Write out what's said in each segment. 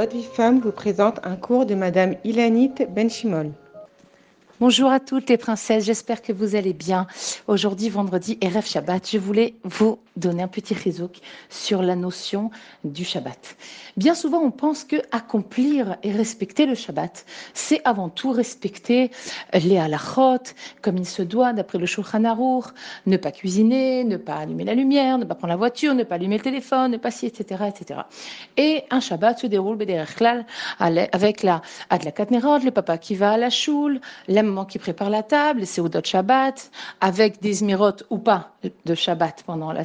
Votre vie femme vous présente un cours de Madame Ilanit Benchimol. Bonjour à toutes les princesses, j'espère que vous allez bien. Aujourd'hui, vendredi, Erev Shabbat, je voulais vous donner un petit résouk sur la notion du Shabbat. Bien souvent, on pense que accomplir et respecter le Shabbat, c'est avant tout respecter les halachot, comme il se doit, d'après le Shulchan Aruch, ne pas cuisiner, ne pas allumer la lumière, ne pas prendre la voiture, ne pas allumer le téléphone, ne pas si, etc., etc. Et un Shabbat se déroule avec la Adlakat Nerod, le papa qui va à la choule, la qui prépare la table, c'est Seudot Shabbat, avec des zmirot ou pas de Shabbat pendant la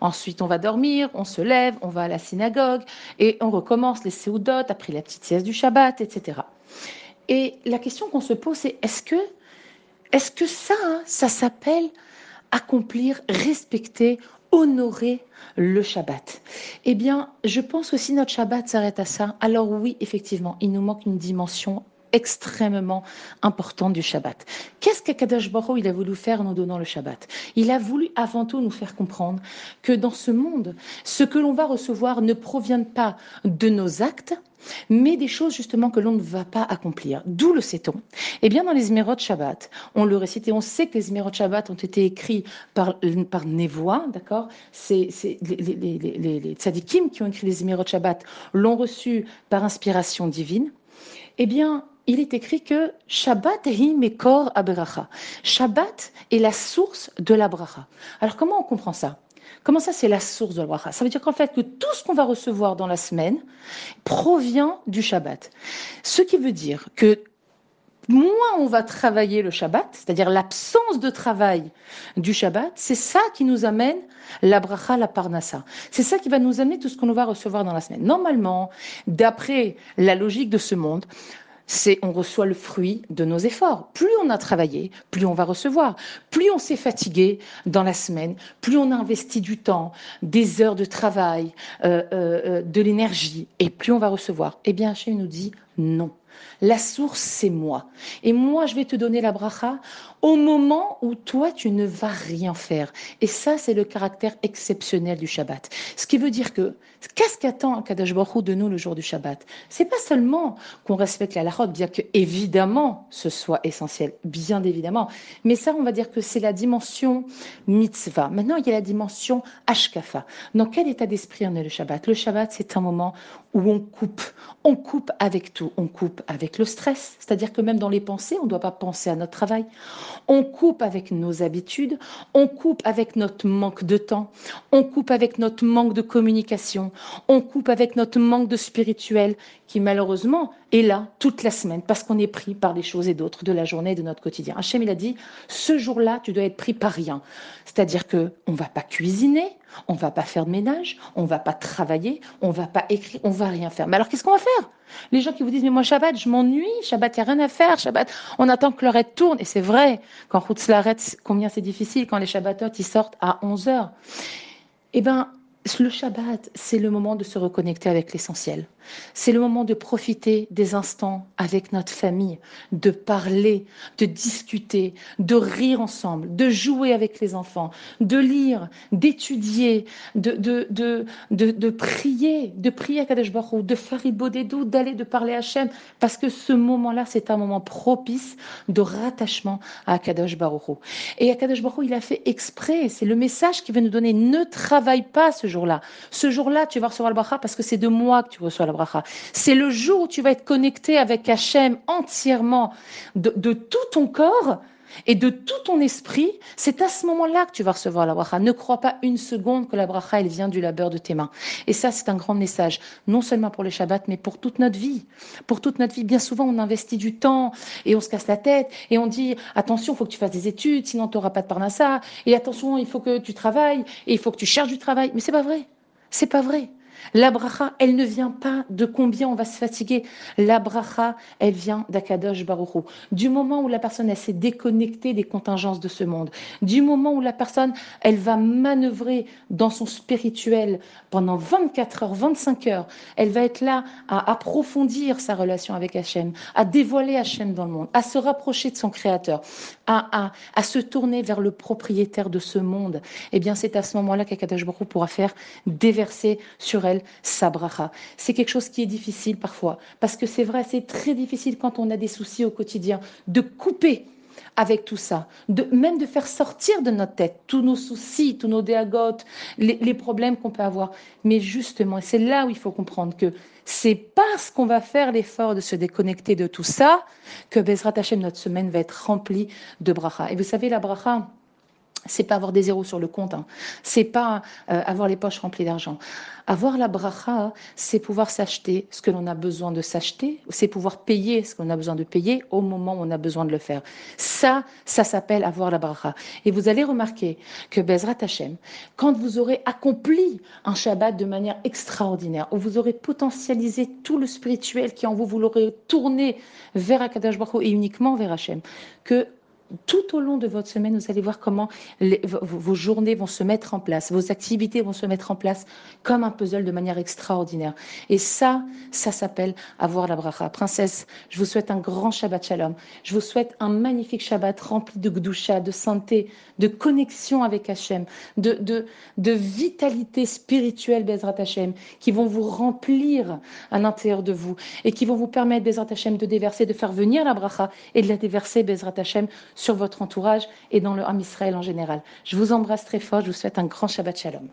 Ensuite, on va dormir, on se lève, on va à la synagogue et on recommence les Seudot après la petite sieste du Shabbat, etc. Et la question qu'on se pose, c'est est-ce que, est-ce que ça, hein, ça s'appelle accomplir, respecter, honorer le Shabbat? Eh bien, je pense que si notre Shabbat s'arrête à ça, alors oui, effectivement, il nous manque une dimension extrêmement importante du Shabbat. Qu'est-ce qu'Akadash Baruch il a voulu faire en nous donnant le Shabbat? Il a voulu avant tout nous faire comprendre que dans ce monde, ce que l'on va recevoir ne provient pas de nos actes, mais des choses justement que l'on ne va pas accomplir. D'où le sait-on? Eh bien, dans les Zmerot Shabbat, on le récite et on sait que les Zmerot Shabbat ont été écrits par, par Nevoa, d'accord? C'est les, les, tzadikim qui ont écrit les Zmerot Shabbat l'ont reçu par inspiration divine. Eh bien, il est écrit que Shabbat. Shabbat est la source de la bracha. Alors comment on comprend ça? Comment ça, c'est la source de la bracha? Ça veut dire qu'en fait, que tout ce qu'on va recevoir dans la semaine provient du Shabbat. Ce qui veut dire que moins on va travailler le Shabbat, c'est-à-dire l'absence de travail du Shabbat, c'est ça qui nous amène la bracha, la parnassa. C'est ça qui va nous amener tout ce qu'on va recevoir dans la semaine. Normalement, d'après la logique de ce monde, c'est on reçoit le fruit de nos efforts. Plus on a travaillé, plus on va recevoir. Plus on s'est fatigué dans la semaine, plus on a investi du temps, des heures de travail, euh, euh, euh, de l'énergie, et plus on va recevoir. Eh bien, Hachem nous dit non. La source, c'est moi. Et moi, je vais te donner la bracha au moment où toi, tu ne vas rien faire. Et ça, c'est le caractère exceptionnel du Shabbat. Ce qui veut dire que, qu'est-ce qu'attend Kadash Baruch de nous le jour du Shabbat? C'est pas seulement qu'on respecte la halachot, bien que, évidemment, ce soit essentiel, bien évidemment. Mais ça, on va dire que c'est la dimension mitzvah. Maintenant, il y a la dimension ashkafa. Dans quel état d'esprit on est le Shabbat? Le Shabbat, c'est un moment où on coupe. On coupe avec tout. On coupe avec le stress, c'est-à-dire que même dans les pensées, on ne doit pas penser à notre travail. On coupe avec nos habitudes, on coupe avec notre manque de temps, on coupe avec notre manque de communication, on coupe avec notre manque de spirituel qui malheureusement est là toute la semaine parce qu'on est pris par des choses et d'autres de la journée et de notre quotidien. Hachem, il a dit, ce jour-là, tu dois être pris par rien. C'est-à-dire que on va pas cuisiner, on va pas faire de ménage, on va pas travailler, on va pas écrire, on va rien faire. Mais alors qu'est-ce qu'on va faire? Les gens qui vous disent mais moi Shabbat, je m'ennuie, Shabbat, il n'y a rien à faire, Shabbat, on attend que l'heure tourne et c'est vrai quand route l'arrête, combien c'est difficile quand les Shabbatot ils sortent à 11 heures. Eh ben le Shabbat, c'est le moment de se reconnecter avec l'essentiel. C'est le moment de profiter des instants avec notre famille, de parler, de discuter, de rire ensemble, de jouer avec les enfants, de lire, d'étudier, de, de, de, de, prier, de prier à Kadesh Baruch de faire Ibodedou, d'aller de parler à Hachem, parce que ce moment-là, c'est un moment propice de rattachement à Kadesh Baruch Et Kadesh Baruch il a fait exprès, c'est le message qui veut nous donner, ne travaille pas ce jour-là. Ce jour-là, tu vas recevoir le bracha parce que c'est de moi que tu reçois le bracha. C'est le jour où tu vas être connecté avec Hachem entièrement de, tout ton corps et de tout ton esprit, c'est à ce moment-là que tu vas recevoir la bracha. Ne crois pas une seconde que la bracha, elle vient du labeur de tes mains. Et ça, c'est un grand message, non seulement pour les Shabbats, mais pour toute notre vie. Pour toute notre vie. Bien souvent, on investit du temps et on se casse la tête et on dit, attention, il faut que tu fasses des études, sinon tu n'auras pas de parnassa. Et attention, il faut que tu travailles et il faut que tu cherches du travail. Mais c'est pas vrai. C'est pas vrai. La bracha, elle ne vient pas de combien on va se fatiguer. La bracha, elle vient d'Akadosh Baruchou. Du moment où la personne, elle s'est déconnectée des contingences de ce monde, du moment où la personne, elle va manœuvrer dans son spirituel pendant 24 heures, 25 heures, elle va être là à approfondir sa relation avec Hachem, à dévoiler Hachem dans le monde, à se rapprocher de son Créateur, à, se tourner vers le propriétaire de ce monde. Eh bien, c'est à ce moment-là qu'Akadosh Baruchou pourra faire déverser sur elle sa bracha. C'est quelque chose qui est difficile parfois, parce que c'est vrai, c'est très difficile quand on a des soucis au quotidien de couper avec tout ça, de, même de faire sortir de notre tête tous nos soucis, tous nos déagotes, les, problèmes qu'on peut avoir. Mais justement, c'est là où il faut comprendre que c'est parce qu'on va faire l'effort de se déconnecter de tout ça que Bezrat Hashem, notre semaine, va être remplie de bracha. Et vous savez, la bracha, c'est pas avoir des zéros sur le compte, hein. c'est pas euh, avoir les poches remplies d'argent. Avoir la bracha, c'est pouvoir s'acheter ce que l'on a besoin de s'acheter, c'est pouvoir payer ce qu'on a besoin de payer au moment où on a besoin de le faire. Ça, ça s'appelle avoir la bracha. Et vous allez remarquer que Bezrat Hashem, quand vous aurez accompli un Shabbat de manière extraordinaire, où vous aurez potentialisé tout le spirituel qui en vous, vous l'aurez tourné vers Akadash Baruch et uniquement vers Hashem, que tout au long de votre semaine, vous allez voir comment vos journées vont se mettre en place, vos activités vont se mettre en place comme un puzzle de manière extraordinaire. Et ça, ça s'appelle avoir la bracha. Princesse, je vous souhaite un grand Shabbat Shalom. Je vous souhaite un magnifique Shabbat rempli de gdusha, de santé, de connexion avec Hachem, de, de, de vitalité spirituelle, Bezrat Hachem, qui vont vous remplir à l'intérieur de vous et qui vont vous permettre, Bezrat Hachem, de déverser, de faire venir la bracha et de la déverser, Bezrat Hachem, sur votre entourage et dans le Ham Israël en général. Je vous embrasse très fort, je vous souhaite un grand Shabbat Shalom.